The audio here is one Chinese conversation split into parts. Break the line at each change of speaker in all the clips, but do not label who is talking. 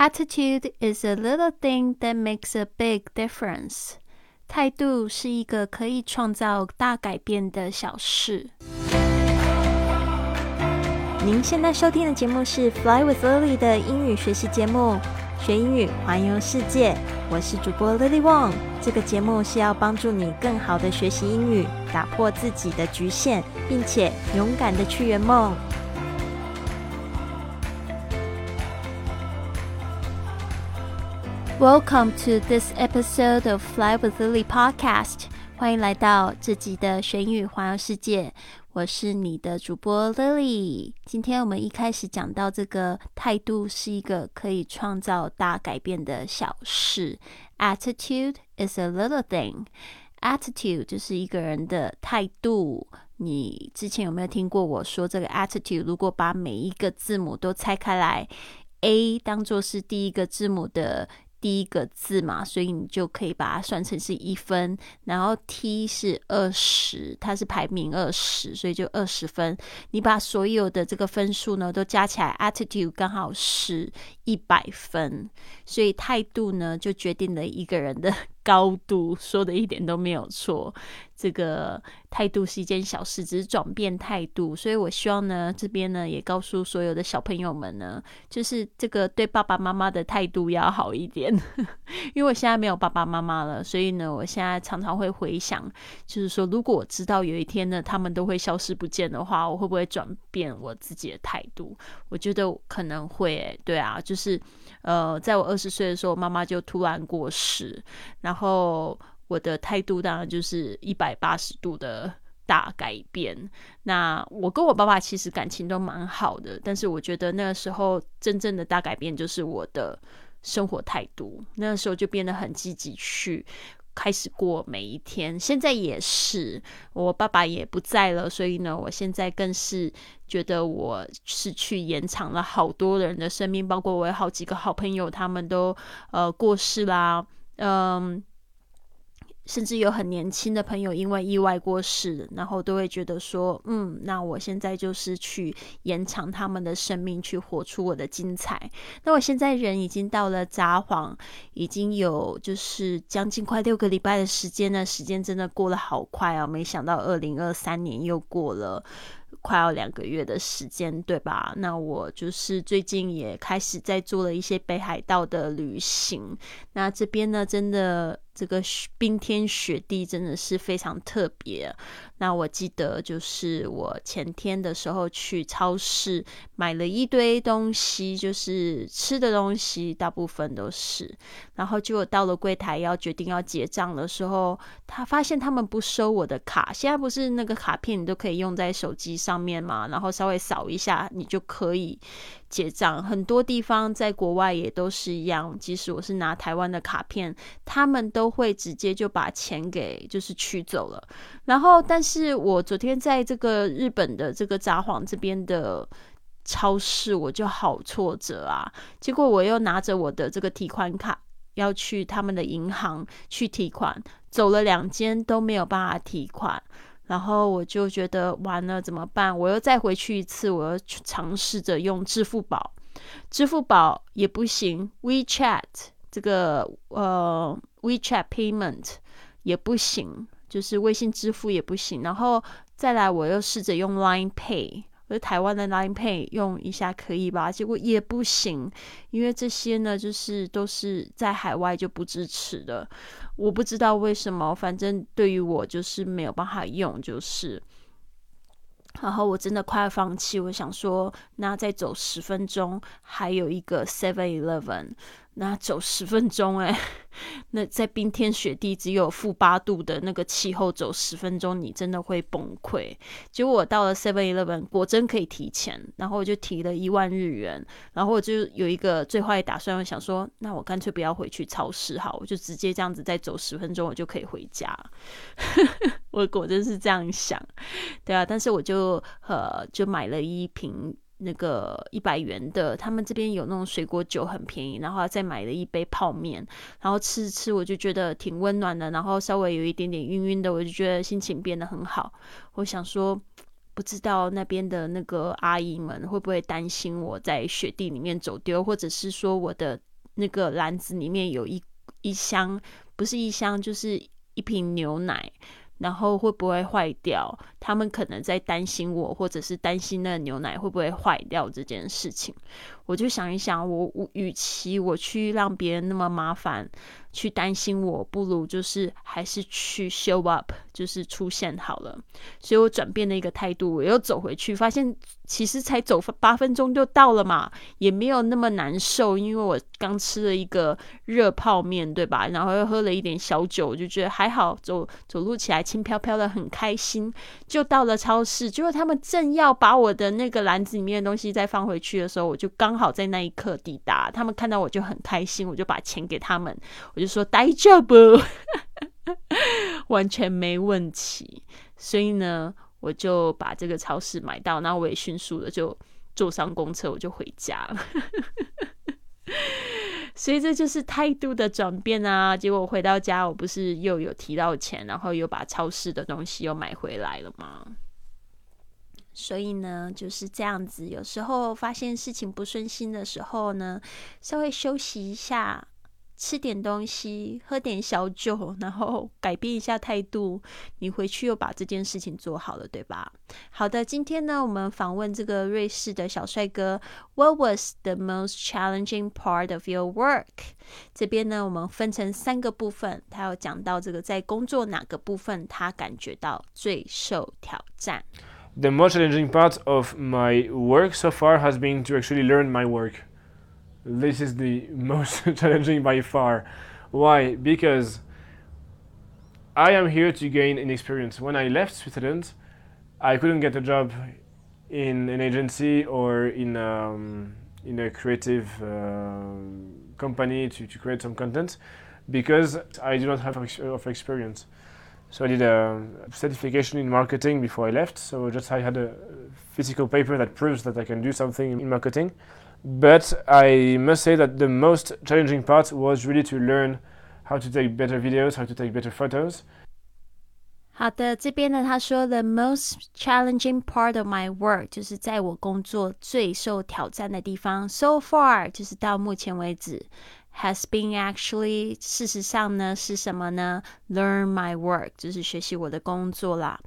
Attitude is a little thing that makes a big difference. 态度是一个可以创造大改变的小事。您现在收听的节目是《Fly with Lily》的英语学习节目，学英语环游世界。我是主播 Lily Wong。这个节目是要帮助你更好的学习英语，打破自己的局限，并且勇敢的去圆梦。Welcome to this episode of Fly with Lily podcast。欢迎来到这集的玄宇环游世界。我是你的主播 Lily。今天我们一开始讲到这个态度是一个可以创造大改变的小事。Attitude is a little thing。Attitude 就是一个人的态度。你之前有没有听过我说这个 attitude？如果把每一个字母都拆开来，A 当做是第一个字母的。第一个字嘛，所以你就可以把它算成是一分。然后 T 是二十，它是排名二十，所以就二十分。你把所有的这个分数呢都加起来，attitude 刚好是一百分。所以态度呢就决定了一个人的高度，说的一点都没有错。这个态度是一件小事，只是转变态度。所以我希望呢，这边呢也告诉所有的小朋友们呢，就是这个对爸爸妈妈的态度要好一点。因为我现在没有爸爸妈妈了，所以呢，我现在常常会回想，就是说，如果我知道有一天呢，他们都会消失不见的话，我会不会转变我自己的态度？我觉得可能会。对啊，就是呃，在我二十岁的时候，妈妈就突然过世，然后。我的态度当然就是一百八十度的大改变。那我跟我爸爸其实感情都蛮好的，但是我觉得那个时候真正的大改变就是我的生活态度。那个时候就变得很积极，去开始过每一天。现在也是，我爸爸也不在了，所以呢，我现在更是觉得我是去延长了好多人的生命，包括我有好几个好朋友，他们都呃过世啦，嗯。甚至有很年轻的朋友因为意外过世，然后都会觉得说，嗯，那我现在就是去延长他们的生命，去活出我的精彩。那我现在人已经到了札幌，已经有就是将近快六个礼拜的时间呢，时间真的过得好快啊！没想到二零二三年又过了快要两个月的时间，对吧？那我就是最近也开始在做了一些北海道的旅行。那这边呢，真的。这个冰天雪地真的是非常特别。那我记得就是我前天的时候去超市买了一堆东西，就是吃的东西，大部分都是。然后结果到了柜台要决定要结账的时候，他发现他们不收我的卡。现在不是那个卡片你都可以用在手机上面嘛？然后稍微扫一下，你就可以。结账很多地方在国外也都是一样，即使我是拿台湾的卡片，他们都会直接就把钱给就是取走了。然后，但是我昨天在这个日本的这个札幌这边的超市，我就好挫折啊！结果我又拿着我的这个提款卡要去他们的银行去提款，走了两间都没有办法提款。然后我就觉得完了怎么办？我又再回去一次，我又尝试着用支付宝，支付宝也不行，WeChat 这个呃 WeChat Payment 也不行，就是微信支付也不行。然后再来，我又试着用 Line Pay。而台湾的 Line Pay 用一下可以吧？结果也不行，因为这些呢，就是都是在海外就不支持的。我不知道为什么，反正对于我就是没有办法用，就是。然后我真的快要放弃，我想说，那再走十分钟，还有一个 Seven Eleven。那走十分钟哎，那在冰天雪地只有负八度的那个气候走十分钟，你真的会崩溃。结果我到了 Seven Eleven，果真可以提钱，然后我就提了一万日元，然后我就有一个最坏打算，我想说，那我干脆不要回去超市好，我就直接这样子再走十分钟，我就可以回家。我果真是这样想，对啊，但是我就呃就买了一瓶。那个一百元的，他们这边有那种水果酒很便宜，然后再买了一杯泡面，然后吃吃，我就觉得挺温暖的，然后稍微有一点点晕晕的，我就觉得心情变得很好。我想说，不知道那边的那个阿姨们会不会担心我在雪地里面走丢，或者是说我的那个篮子里面有一一箱，不是一箱，就是一瓶牛奶。然后会不会坏掉？他们可能在担心我，或者是担心那牛奶会不会坏掉这件事情。我就想一想，我与其我去让别人那么麻烦，去担心我，不如就是还是去 show up，就是出现好了。所以我转变了一个态度，我又走回去，发现其实才走八分钟就到了嘛，也没有那么难受，因为我刚吃了一个热泡面，对吧？然后又喝了一点小酒，我就觉得还好，走走路起来轻飘飘的，很开心。就到了超市，结果他们正要把我的那个篮子里面的东西再放回去的时候，我就刚。好在那一刻抵达，他们看到我就很开心，我就把钱给他们，我就说待着不，完全没问题。所以呢，我就把这个超市买到，然后我也迅速的就坐上公车，我就回家了。所以这就是态度的转变啊！结果回到家，我不是又有提到钱，然后又把超市的东西又买回来了吗？所以呢，就是这样子。有时候发现事情不顺心的时候呢，稍微休息一下，吃点东西，喝点小酒，然后改变一下态度，你回去又把这件事情做好了，对吧？好的，今天呢，我们访问这个瑞士的小帅哥。What was the most challenging part of your work？这边呢，我们分成三个部分，他有讲到这个在工作哪个部分他感觉到最受挑战。
the most challenging part of my work so far has been to actually learn my work. This is the most challenging by far. Why? Because I am here to gain an experience. When I left Switzerland, I couldn't get a job in an agency or in um, in a creative uh, company to, to create some content because I do not have of experience. So I did a certification in marketing before I left. So just I had a physical paper that proves that I can do something in marketing. But I must say that the most challenging part was really to learn how to take better videos, how to take better photos.
好的，这边呢，他说 the most challenging part of my work 就是在我工作最受挑战的地方。So far 就是到目前为止。 has been actually 事实上呢是什么呢？Learn my work 就是学习我的工作啦。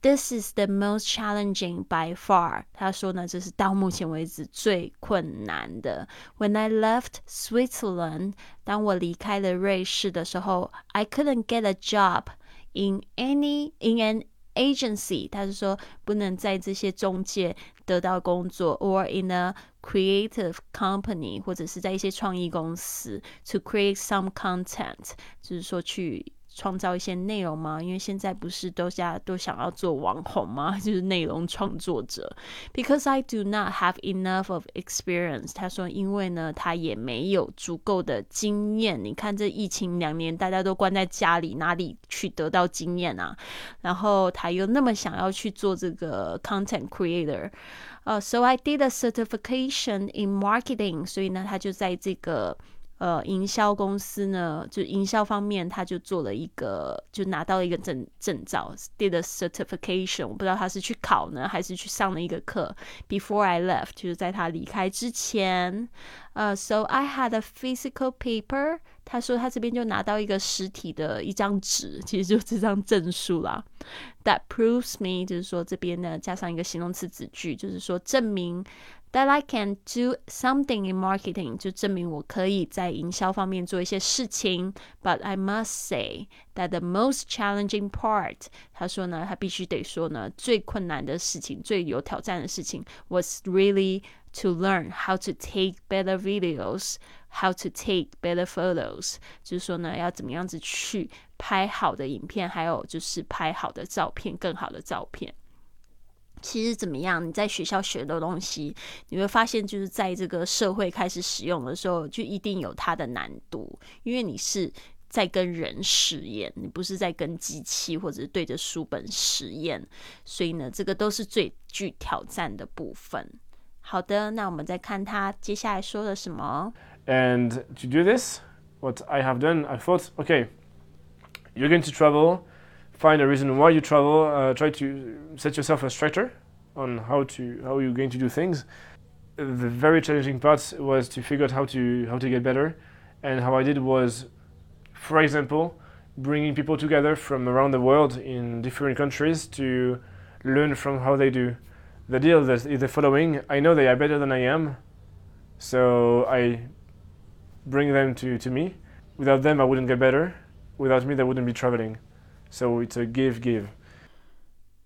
This is the most challenging by far。他说呢，这是到目前为止最困难的。When I left Switzerland，当我离开了瑞士的时候，I couldn't get a job in any in an agency，他是说不能在这些中介得到工作，or in a creative company，或者是在一些创意公司，to create some content，就是说去创造一些内容吗？因为现在不是都家都想要做网红吗？就是内容创作者。Because I do not have enough of experience，他说，因为呢，他也没有足够的经验。你看这疫情两年，大家都关在家里，哪里去得到经验啊？然后他又那么想要去做这个 content creator，呃，So I did a certification in marketing，所以呢，他就在这个。呃，营销公司呢，就营销方面，他就做了一个，就拿到了一个证证照，did a certification。我不知道他是去考呢，还是去上了一个课。Before I left，就是在他离开之前。呃，So I had a physical paper。他说他这边就拿到一个实体的一张纸，其实就这张证书啦。That proves me，就是说这边呢加上一个形容词子句，就是说证明。That I can do something in marketing，就证明我可以在营销方面做一些事情。But I must say that the most challenging part，他说呢，他必须得说呢，最困难的事情，最有挑战的事情，was really To learn how to take better videos，how to take better photos，就是说呢，要怎么样子去拍好的影片，还有就是拍好的照片，更好的照片。其实怎么样？你在学校学的东西，你会发现，就是在这个社会开始使用的时候，就一定有它的难度，因为你是在跟人实验，你不是在跟机器或者对着书本实验，所以呢，这个都是最具挑战的部分。好的，那我们再看他接下来说了什么。
And to do this, what I have done, I thought, okay, you're going to travel. find a reason why you travel. Uh, try to set yourself a structure on how to how you're going to do things. The very challenging part was to figure out how to how to get better. And how I did was, for example, bringing people together from around the world in different countries to learn from how they do. The deal is the following I know they are better than I am, so I bring them to, to me. Without them, I wouldn't get better. Without me, they wouldn't be traveling. So it's a give give.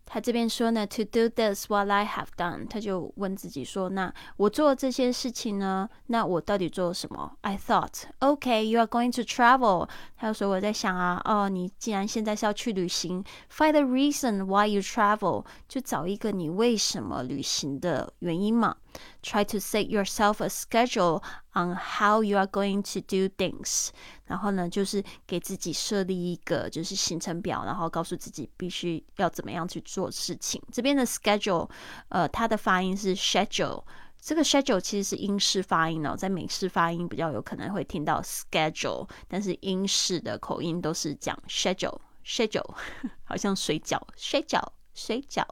他这边说呢，to do this what I have done，他就问自己说，那我做这些事情呢，那我到底做了什么？I thought，OK，you are going to travel。他就说我在想啊，哦，你既然现在是要去旅行，find the reason why you travel，就找一个你为什么旅行的原因嘛。Try to set yourself a schedule on how you are going to do things。然后呢，就是给自己设立一个就是行程表，然后告诉自己必须要怎么样去做事情。这边的 schedule，呃，它的发音是 schedule。这个 schedule 其实是英式发音哦，在美式发音比较有可能会听到 schedule，但是英式的口音都是讲 schedule，schedule，好像水饺，schedule。水饺。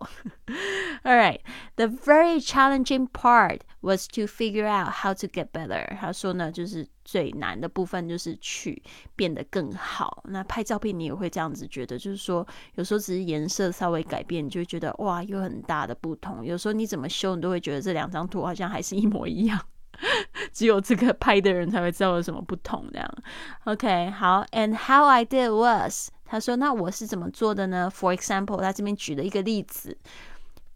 All right, the very challenging part was to figure out how to get better。他说呢，就是最难的部分就是去变得更好。那拍照片你也会这样子觉得，就是说有时候只是颜色稍微改变，你就会觉得哇，有很大的不同。有时候你怎么修，你都会觉得这两张图好像还是一模一样。只有这个拍的人才会知道有什么不同。这样，OK，好。And how I did was，他说，那我是怎么做的呢？For example，他这边举了一个例子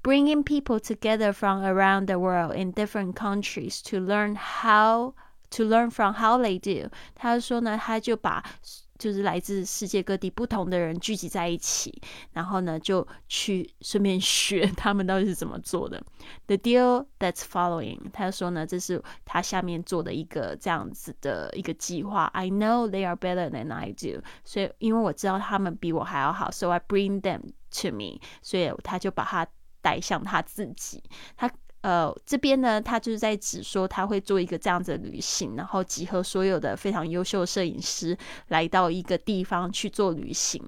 ，bringing people together from around the world in different countries to learn how to learn from how they do。他说呢，他就把就是来自世界各地不同的人聚集在一起，然后呢，就去顺便学他们到底是怎么做的。The deal that's following，他说呢，这是他下面做的一个这样子的一个计划。I know they are better than I do，所以因为我知道他们比我还要好，so I bring them to me，所以他就把他 带向他自己。他。呃，这边呢，他就是在指说他会做一个这样子的旅行，然后集合所有的非常优秀的摄影师来到一个地方去做旅行，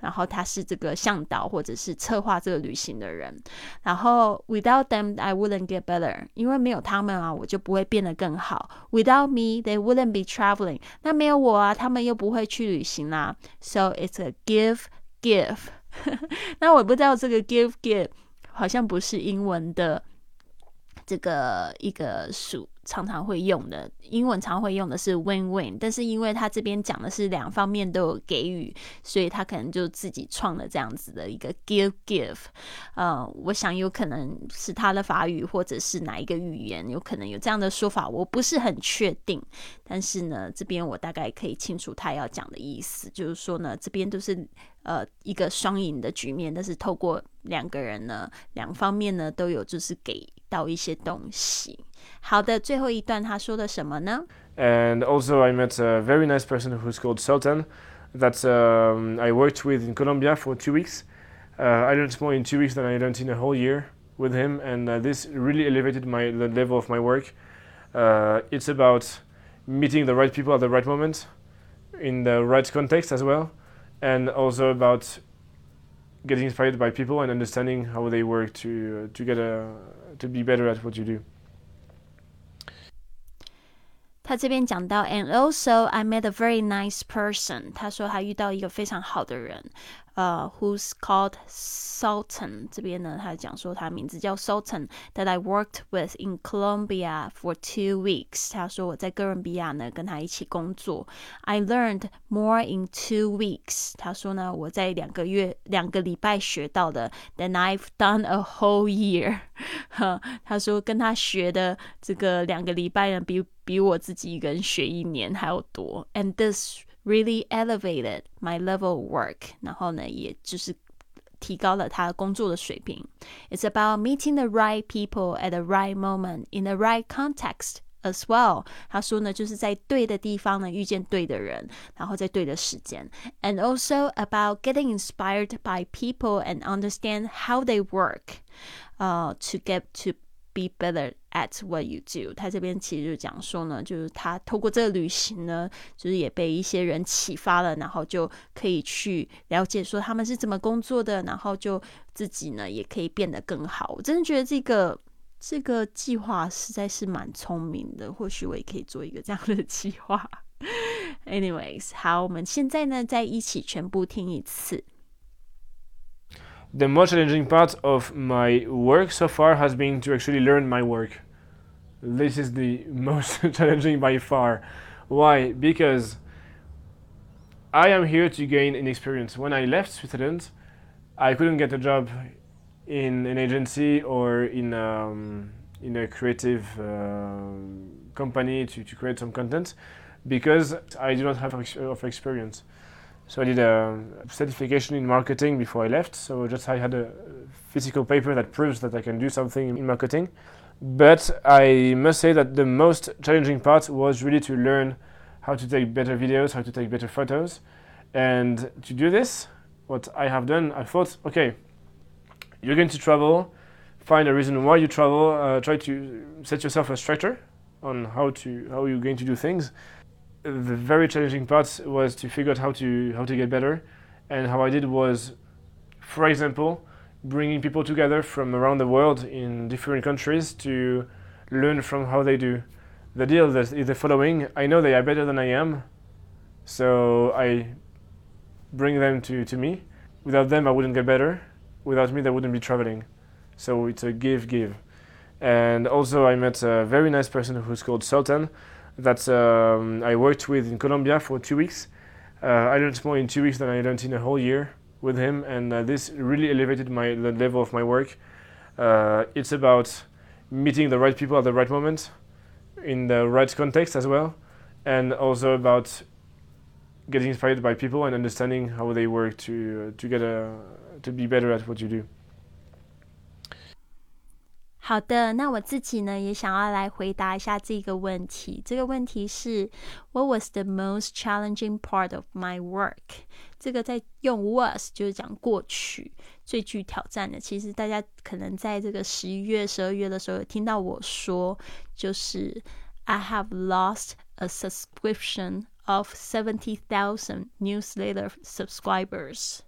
然后他是这个向导或者是策划这个旅行的人。然后 without them I wouldn't get better，因为没有他们啊，我就不会变得更好。Without me they wouldn't be traveling，那没有我啊，他们又不会去旅行啦。So it's a give give。那我不知道这个 give give 好像不是英文的。这个一个数常常会用的英文常会用的是 win-win，但是因为他这边讲的是两方面都有给予，所以他可能就自己创了这样子的一个 give-give。呃，我想有可能是他的法语或者是哪一个语言有可能有这样的说法，我不是很确定。但是呢，这边我大概可以清楚他要讲的意思，就是说呢，这边都是呃一个双赢的局面，但是透过两个人呢，两方面呢都有就是给。到一些东西。好的，最后一段他说的什么呢？
And also, I met a very nice person who's called Sultan that um, I worked with in Colombia for two weeks. Uh, I learned more in two weeks than I learned in a whole year with him, and uh, this really elevated my the level of my work. Uh, it's about meeting the right people at the right moment, in the right context as well, and also about getting inspired by people and understanding how they work to to get a to be better at what you do.
他这边讲到，and also I met a very nice person。他说他遇到一个非常好的人，呃，who's called Sultan。这边呢，他讲说他名字叫 Sultan that I worked with in Colombia for two weeks。他说我在哥伦比亚呢跟他一起工作。I learned more in two weeks。他说呢，我在两个月两个礼拜学到的，than I've done a whole year。他说跟他学的这个两个礼拜呢，比 比我自己一个人学一年还要多。And this really elevated my level of work，然后呢，也就是提高了他工作的水平。It's about meeting the right people at the right moment in the right context as well。他说呢，就是在对的地方呢遇见对的人，然后在对的时间。And also about getting inspired by people and understand how they work, uh, to get to be better at what you do。他这边其实就讲说呢，就是他透过这个旅行呢，就是也被一些人启发了，然后就可以去了解说他们是怎么工作的，然后就自己呢也可以变得更好。我真的觉得这个这个计划实在是蛮聪明的，或许我也可以做一个这样的计划。Anyways，好，我们现在呢再一起全部听一次。
The most challenging part of my work so far has been to actually learn my work. This is the most challenging by far. Why? Because I am here to gain an experience. When I left Switzerland, I couldn't get a job in an agency or in um, in a creative uh, company to, to create some content because I do not have of experience. So I did a certification in marketing before I left. So just I had a physical paper that proves that I can do something in marketing. But I must say that the most challenging part was really to learn how to take better videos, how to take better photos. And to do this, what I have done, I thought, okay, you're going to travel, find a reason why you travel, uh, try to set yourself a structure on how to how you're going to do things. The very challenging part was to figure out how to how to get better, and how I did was, for example, bringing people together from around the world in different countries to learn from how they do. The deal is the following: I know they are better than I am, so I bring them to, to me. Without them, I wouldn't get better without me, they wouldn't be traveling. So it's a give give. And also, I met a very nice person who's called Sultan that um, I worked with in Colombia for two weeks. Uh, I learned more in two weeks than I learned in a whole year with him, and uh, this really elevated my the level of my work. Uh, it's about meeting the right people at the right moment, in the right context as well, and also about getting inspired by people and understanding how they work to to get a to be better at what you do.
好的，那我自己呢也想要来回答一下这个问题。这个问题是 What was the most challenging part of my work？这个在用 was 就是讲过去最具挑战的。其实大家可能在这个十一月、十二月的时候有听到我说，就是 I have lost a subscription of seventy thousand newsletter subscribers。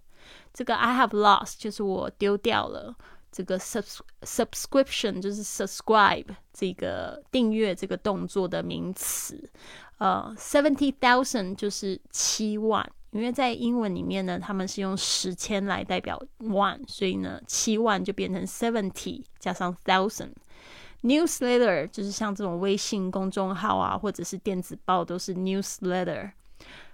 这个 I have lost 就是我丢掉了这个 sub subscription 就是 subscribe 这个订阅这个动作的名词。呃，seventy thousand 就是七万，因为在英文里面呢，他们是用十千来代表 one，所以呢，七万就变成 seventy 加上 thousand。newsletter 就是像这种微信公众号啊，或者是电子报，都是 newsletter。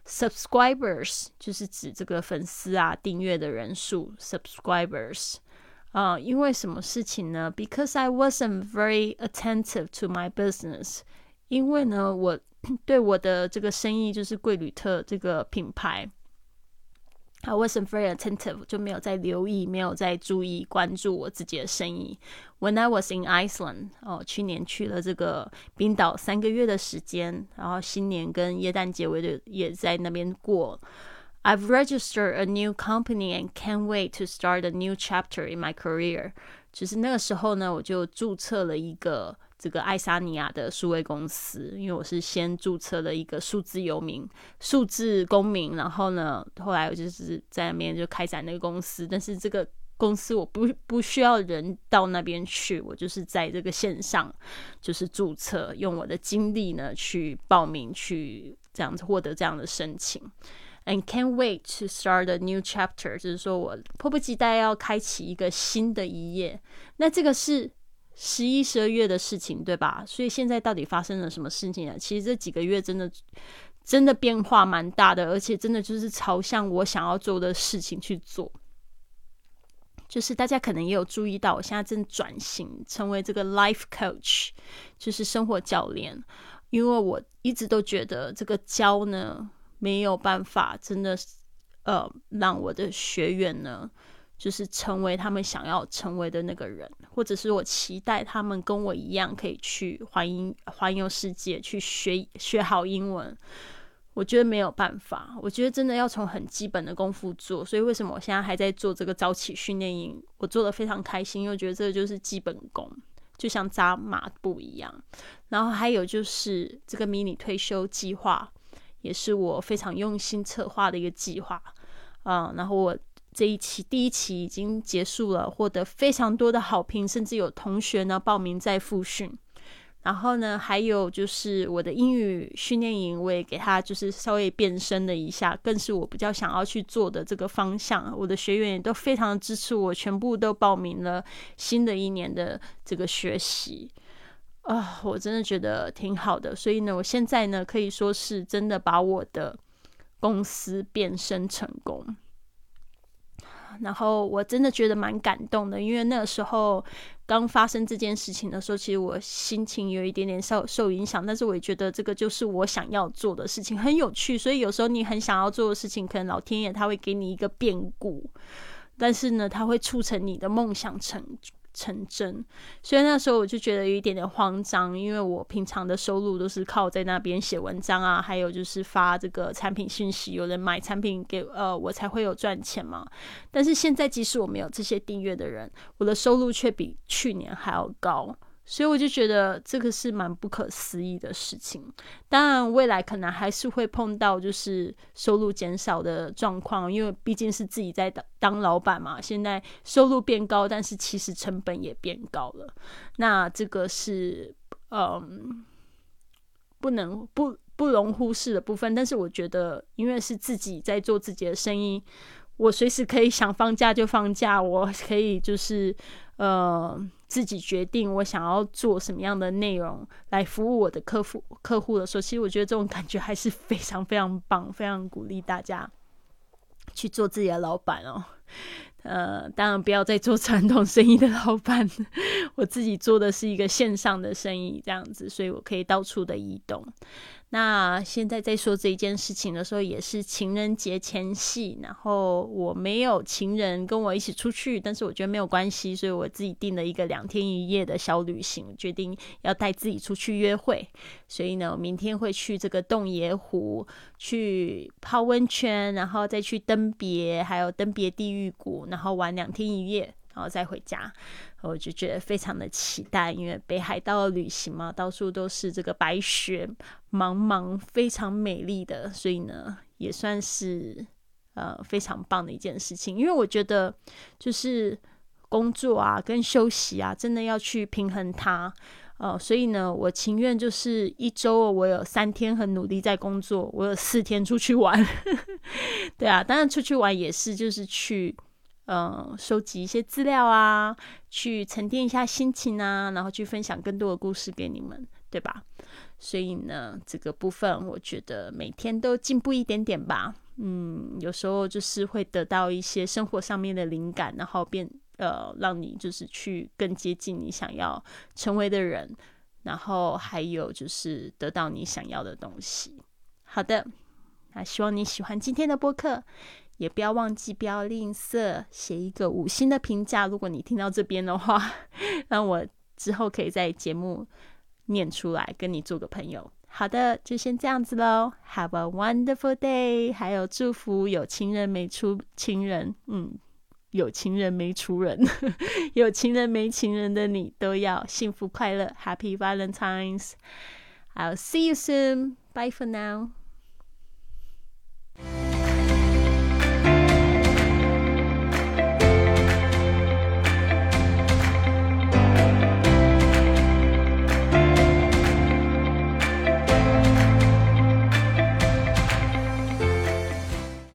subscribers 就是指这个粉丝啊，订阅的人数。subscribers 啊，因为什么事情呢？Because I wasn't very attentive to my business，因为呢，我对我的这个生意就是贵旅特这个品牌。I wasn't very attentive，就没有在留意，没有在注意关注我自己的生意。When I was in Iceland，哦，去年去了这个冰岛三个月的时间，然后新年跟耶诞节我也也在那边过。I've registered a new company and can't wait to start a new chapter in my career。就是那个时候呢，我就注册了一个。这个爱沙尼亚的数位公司，因为我是先注册了一个数字游民、数字公民，然后呢，后来我就是在那边就开展那个公司。但是这个公司我不不需要人到那边去，我就是在这个线上就是注册，用我的经历呢去报名，去这样子获得这样的申请。And can't wait to start a new chapter，就是说我迫不及待要开启一个新的一页。那这个是。十一、十二月的事情，对吧？所以现在到底发生了什么事情啊？其实这几个月真的真的变化蛮大的，而且真的就是朝向我想要做的事情去做。就是大家可能也有注意到，我现在正转型成为这个 life coach，就是生活教练。因为我一直都觉得这个教呢没有办法，真的呃让我的学员呢。就是成为他们想要成为的那个人，或者是我期待他们跟我一样可以去环英环游世界，去学学好英文。我觉得没有办法，我觉得真的要从很基本的功夫做。所以为什么我现在还在做这个早起训练营？我做的非常开心，因为觉得这个就是基本功，就像扎马步一样。然后还有就是这个迷你退休计划，也是我非常用心策划的一个计划。嗯，然后我。这一期第一期已经结束了，获得非常多的好评，甚至有同学呢报名在复训。然后呢，还有就是我的英语训练营，我也给他就是稍微变身了一下，更是我比较想要去做的这个方向。我的学员也都非常支持我，全部都报名了新的一年的这个学习。啊，我真的觉得挺好的。所以呢，我现在呢可以说是真的把我的公司变身成功。然后我真的觉得蛮感动的，因为那个时候刚发生这件事情的时候，其实我心情有一点点受受影响，但是我也觉得这个就是我想要做的事情，很有趣。所以有时候你很想要做的事情，可能老天爷他会给你一个变故，但是呢，他会促成你的梦想成。成真，所以那时候我就觉得有一点点慌张，因为我平常的收入都是靠在那边写文章啊，还有就是发这个产品信息，有人买产品给呃我才会有赚钱嘛。但是现在即使我没有这些订阅的人，我的收入却比去年还要高。所以我就觉得这个是蛮不可思议的事情。当然，未来可能还是会碰到就是收入减少的状况，因为毕竟是自己在当当老板嘛。现在收入变高，但是其实成本也变高了。那这个是嗯，不能不不容忽视的部分。但是我觉得，因为是自己在做自己的生意，我随时可以想放假就放假，我可以就是呃。自己决定我想要做什么样的内容来服务我的客户客户的时候，其实我觉得这种感觉还是非常非常棒，非常鼓励大家去做自己的老板哦。呃，当然不要再做传统生意的老板，我自己做的是一个线上的生意，这样子，所以我可以到处的移动。那现在在说这一件事情的时候，也是情人节前夕，然后我没有情人跟我一起出去，但是我觉得没有关系，所以我自己定了一个两天一夜的小旅行，决定要带自己出去约会。所以呢，我明天会去这个洞爷湖去泡温泉，然后再去登别，还有登别地狱谷，然后玩两天一夜。然后再回家，我就觉得非常的期待，因为北海道的旅行嘛，到处都是这个白雪茫茫，非常美丽的，所以呢，也算是呃非常棒的一件事情。因为我觉得就是工作啊跟休息啊，真的要去平衡它，呃，所以呢，我情愿就是一周我有三天很努力在工作，我有四天出去玩，对啊，当然出去玩也是就是去。嗯，收集一些资料啊，去沉淀一下心情啊，然后去分享更多的故事给你们，对吧？所以呢，这个部分我觉得每天都进步一点点吧。嗯，有时候就是会得到一些生活上面的灵感，然后变呃，让你就是去更接近你想要成为的人，然后还有就是得到你想要的东西。好的，那希望你喜欢今天的播客。也不要忘记，不要吝啬，写一个五星的评价。如果你听到这边的话，让我之后可以在节目念出来，跟你做个朋友。好的，就先这样子喽。Have a wonderful day。还有祝福有情人没出情人，嗯，有情人没出人，有情人没情人的你都要幸福快乐。Happy Valentine's。I'll see you soon. Bye for now.